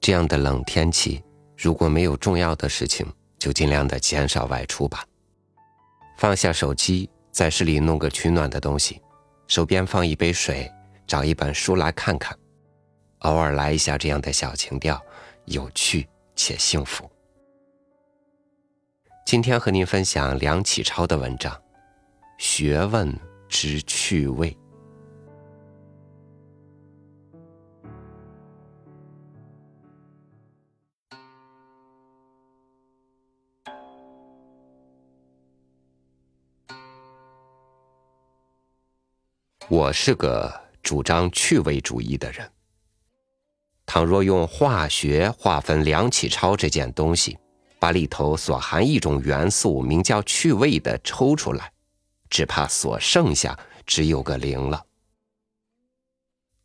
这样的冷天气，如果没有重要的事情，就尽量的减少外出吧。放下手机，在室里弄个取暖的东西，手边放一杯水，找一本书来看看，偶尔来一下这样的小情调，有趣且幸福。今天和您分享梁启超的文章《学问之趣味》。我是个主张趣味主义的人。倘若用化学划分梁启超这件东西，把里头所含一种元素名叫趣味的抽出来，只怕所剩下只有个零了。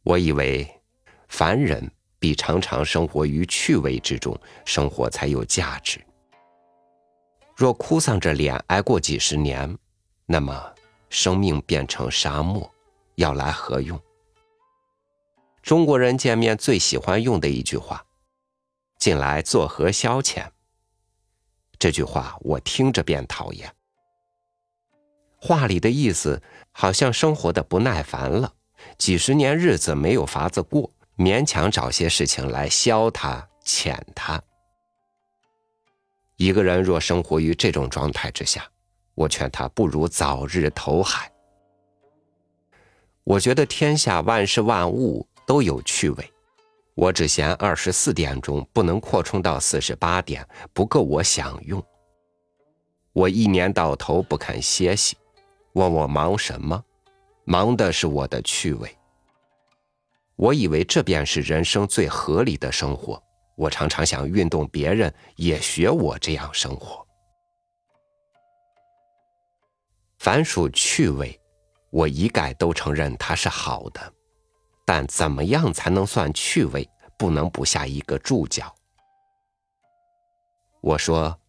我以为，凡人必常常生活于趣味之中，生活才有价值。若哭丧着脸挨过几十年，那么生命变成沙漠。要来何用？中国人见面最喜欢用的一句话：“近来作何消遣？”这句话我听着便讨厌。话里的意思好像生活的不耐烦了，几十年日子没有法子过，勉强找些事情来消他、遣他。一个人若生活于这种状态之下，我劝他不如早日投海。我觉得天下万事万物都有趣味，我只嫌二十四点钟不能扩充到四十八点，不够我享用。我一年到头不肯歇息，问我忙什么？忙的是我的趣味。我以为这便是人生最合理的生活。我常常想运动别人也学我这样生活。凡属趣味。我一概都承认它是好的，但怎么样才能算趣味？不能不下一个注脚。我说，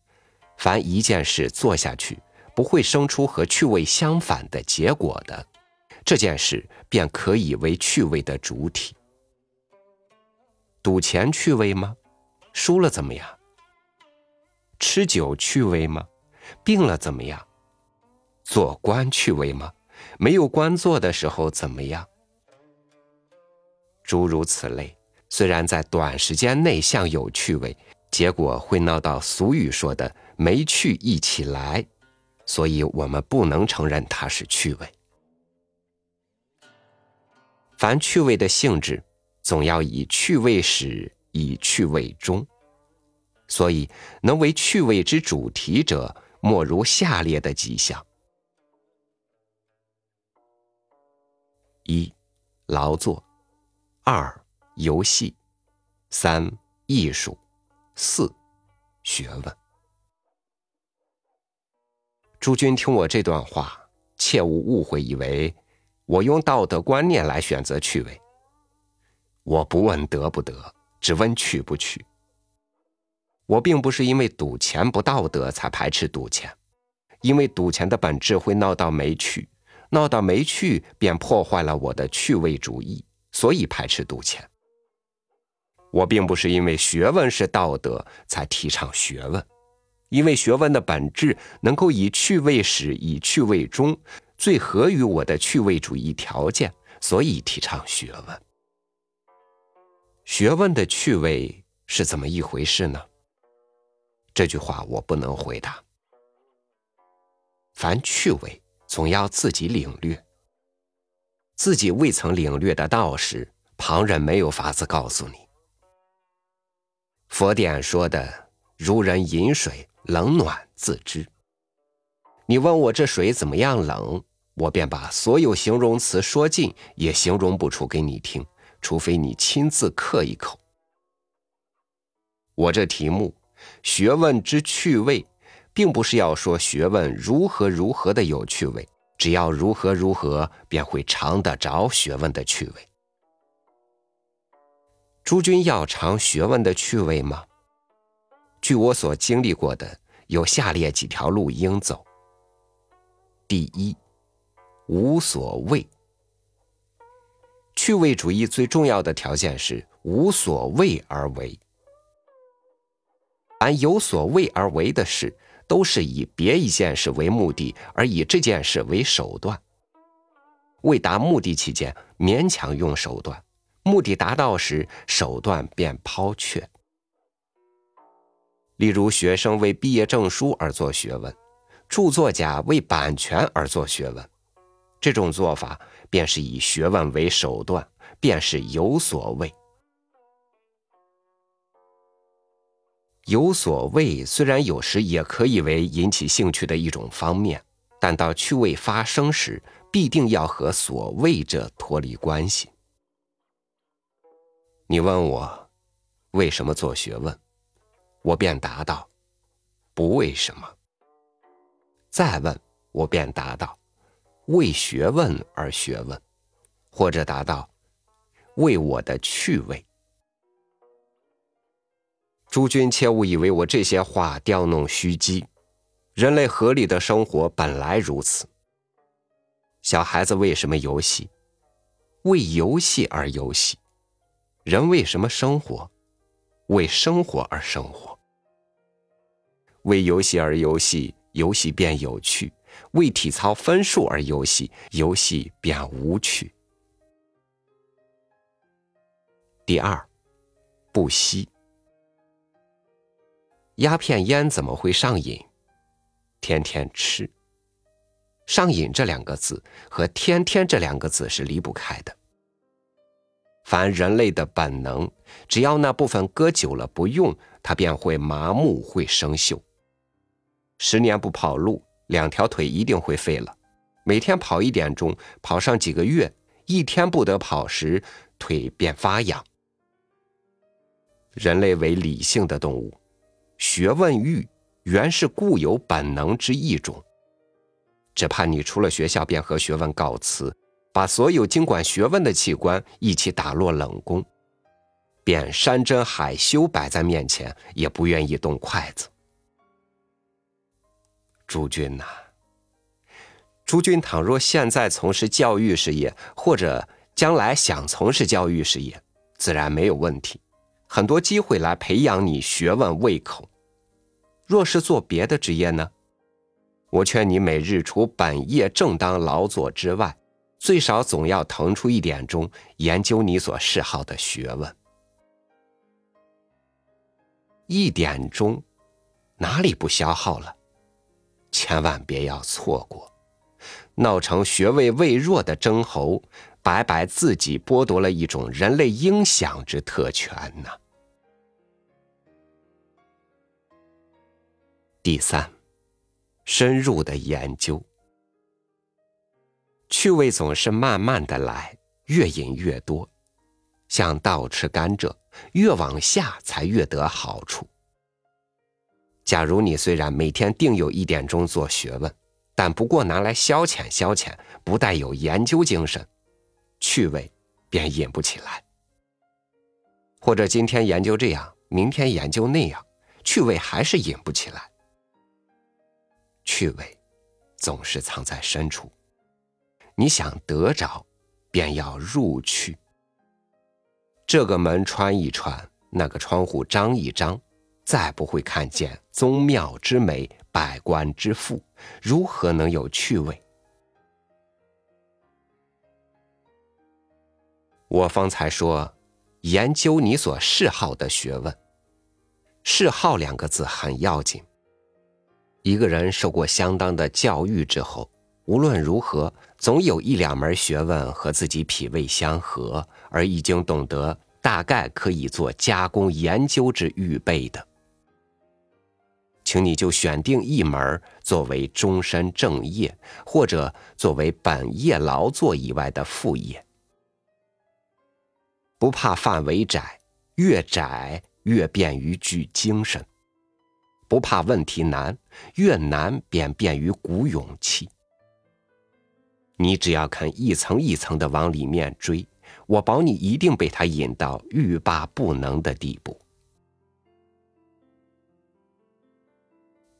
凡一件事做下去不会生出和趣味相反的结果的，这件事便可以为趣味的主体。赌钱趣味吗？输了怎么样？吃酒趣味吗？病了怎么样？做官趣味吗？没有官做的时候怎么样？诸如此类，虽然在短时间内像有趣味，结果会闹到俗语说的“没趣一起来”，所以我们不能承认它是趣味。凡趣味的性质，总要以趣味始，以趣味终。所以，能为趣味之主题者，莫如下列的几项。一，劳作；二，游戏；三，艺术；四，学问。诸君听我这段话，切勿误会，以为我用道德观念来选择趣味。我不问得不得，只问去不去。我并不是因为赌钱不道德才排斥赌钱，因为赌钱的本质会闹到没趣。闹到没趣，便破坏了我的趣味主义，所以排斥赌钱。我并不是因为学问是道德才提倡学问，因为学问的本质能够以趣味始，以趣味终，最合于我的趣味主义条件，所以提倡学问。学问的趣味是怎么一回事呢？这句话我不能回答。凡趣味。总要自己领略，自己未曾领略的道时，旁人没有法子告诉你。佛典说的“如人饮水，冷暖自知”。你问我这水怎么样冷，我便把所有形容词说尽，也形容不出给你听，除非你亲自刻一口。我这题目“学问之趣味”。并不是要说学问如何如何的有趣味，只要如何如何，便会尝得着学问的趣味。诸君要尝学问的趣味吗？据我所经历过的，有下列几条路应走。第一，无所谓。趣味主义最重要的条件是无所谓而为，凡有所谓而为的事，都是以别一件事为目的，而以这件事为手段。为达目的期间，勉强用手段；目的达到时，手段便抛却。例如，学生为毕业证书而做学问，著作家为版权而做学问，这种做法便是以学问为手段，便是有所谓。有所谓虽然有时也可以为引起兴趣的一种方面，但到趣味发生时，必定要和所谓者脱离关系。你问我为什么做学问，我便答道：不为什么。再问，我便答道：为学问而学问，或者答道：为我的趣味。诸君切勿以为我这些话雕弄虚机，人类合理的生活本来如此。小孩子为什么游戏？为游戏而游戏。人为什么生活？为生活而生活。为游戏而游戏，游戏便有趣；为体操分数而游戏，游戏便无趣。第二，不息。鸦片烟怎么会上瘾？天天吃。上瘾这两个字和天天这两个字是离不开的。凡人类的本能，只要那部分搁久了不用，它便会麻木，会生锈。十年不跑路，两条腿一定会废了。每天跑一点钟，跑上几个月，一天不得跑时，腿便发痒。人类为理性的动物。学问欲原是固有本能之一种，只怕你出了学校便和学问告辞，把所有经管学问的器官一起打落冷宫，便山珍海修摆在面前也不愿意动筷子。诸君呐，诸君倘若现在从事教育事业，或者将来想从事教育事业，自然没有问题。很多机会来培养你学问胃口。若是做别的职业呢？我劝你每日除本业正当劳作之外，最少总要腾出一点钟研究你所嗜好的学问。一点钟，哪里不消耗了？千万别要错过，闹成学位未弱的争侯。白白自己剥夺了一种人类应享之特权呢。第三，深入的研究。趣味总是慢慢的来，越饮越多，像倒吃甘蔗，越往下才越得好处。假如你虽然每天定有一点钟做学问，但不过拿来消遣消遣，不带有研究精神。趣味便引不起来，或者今天研究这样，明天研究那样，趣味还是引不起来。趣味总是藏在深处，你想得着，便要入去。这个门穿一穿，那个窗户张一张，再不会看见宗庙之美，百官之富，如何能有趣味？我方才说，研究你所嗜好的学问。嗜好两个字很要紧。一个人受过相当的教育之后，无论如何，总有一两门学问和自己脾胃相合，而已经懂得大概可以做加工研究之预备的，请你就选定一门作为终身正业，或者作为本业劳作以外的副业。不怕范围窄，越窄越便于聚精神；不怕问题难，越难便便于鼓勇气。你只要肯一层一层的往里面追，我保你一定被他引到欲罢不能的地步。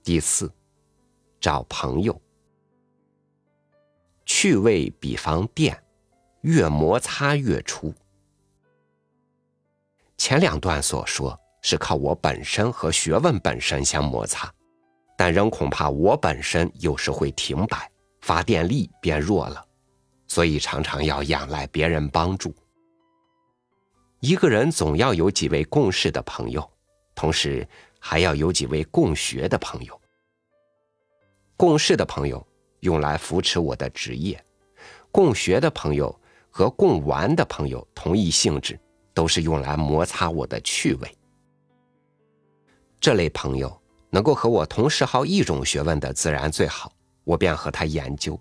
第四，找朋友，趣味比方电，越摩擦越出。前两段所说是靠我本身和学问本身相摩擦，但仍恐怕我本身有时会停摆，发电力变弱了，所以常常要仰赖别人帮助。一个人总要有几位共事的朋友，同时还要有几位共学的朋友。共事的朋友用来扶持我的职业，共学的朋友和共玩的朋友同一性质，都是用来摩擦我的趣味。这类朋友能够和我同时好一种学问的，自然最好，我便和他研究。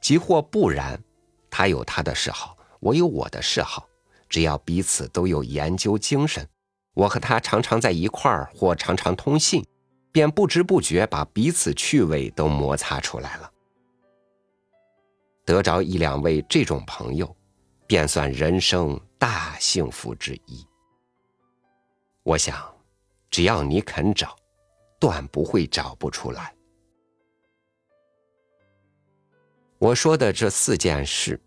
即或不然，他有他的嗜好。我有我的嗜好，只要彼此都有研究精神，我和他常常在一块儿或常常通信，便不知不觉把彼此趣味都摩擦出来了。得着一两位这种朋友，便算人生大幸福之一。我想，只要你肯找，断不会找不出来。我说的这四件事。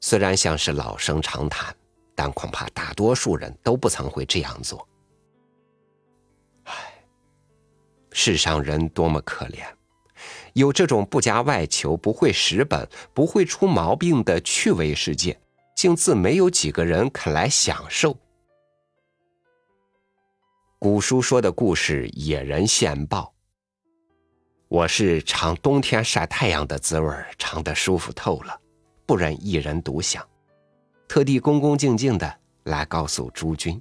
虽然像是老生常谈，但恐怕大多数人都不曾会这样做。唉，世上人多么可怜，有这种不加外求、不会蚀本、不会出毛病的趣味世界，竟自没有几个人肯来享受。古书说的故事，野人献报。我是尝冬天晒太阳的滋味，尝得舒服透了。不忍一人独享，特地恭恭敬敬的来告诉诸君，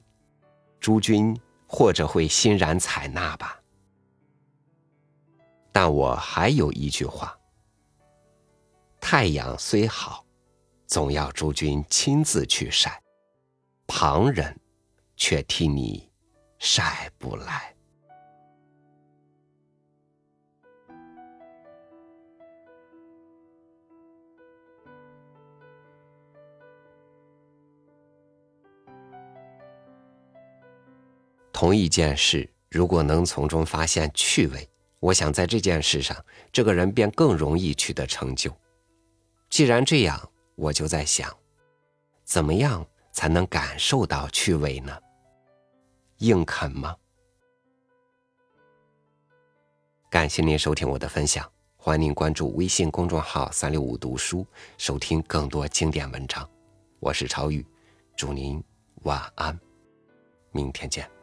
诸君或者会欣然采纳吧。但我还有一句话：太阳虽好，总要诸君亲自去晒，旁人却替你晒不来。同一件事，如果能从中发现趣味，我想在这件事上，这个人便更容易取得成就。既然这样，我就在想，怎么样才能感受到趣味呢？硬啃吗？感谢您收听我的分享，欢迎您关注微信公众号“三六五读书”，收听更多经典文章。我是超宇，祝您晚安，明天见。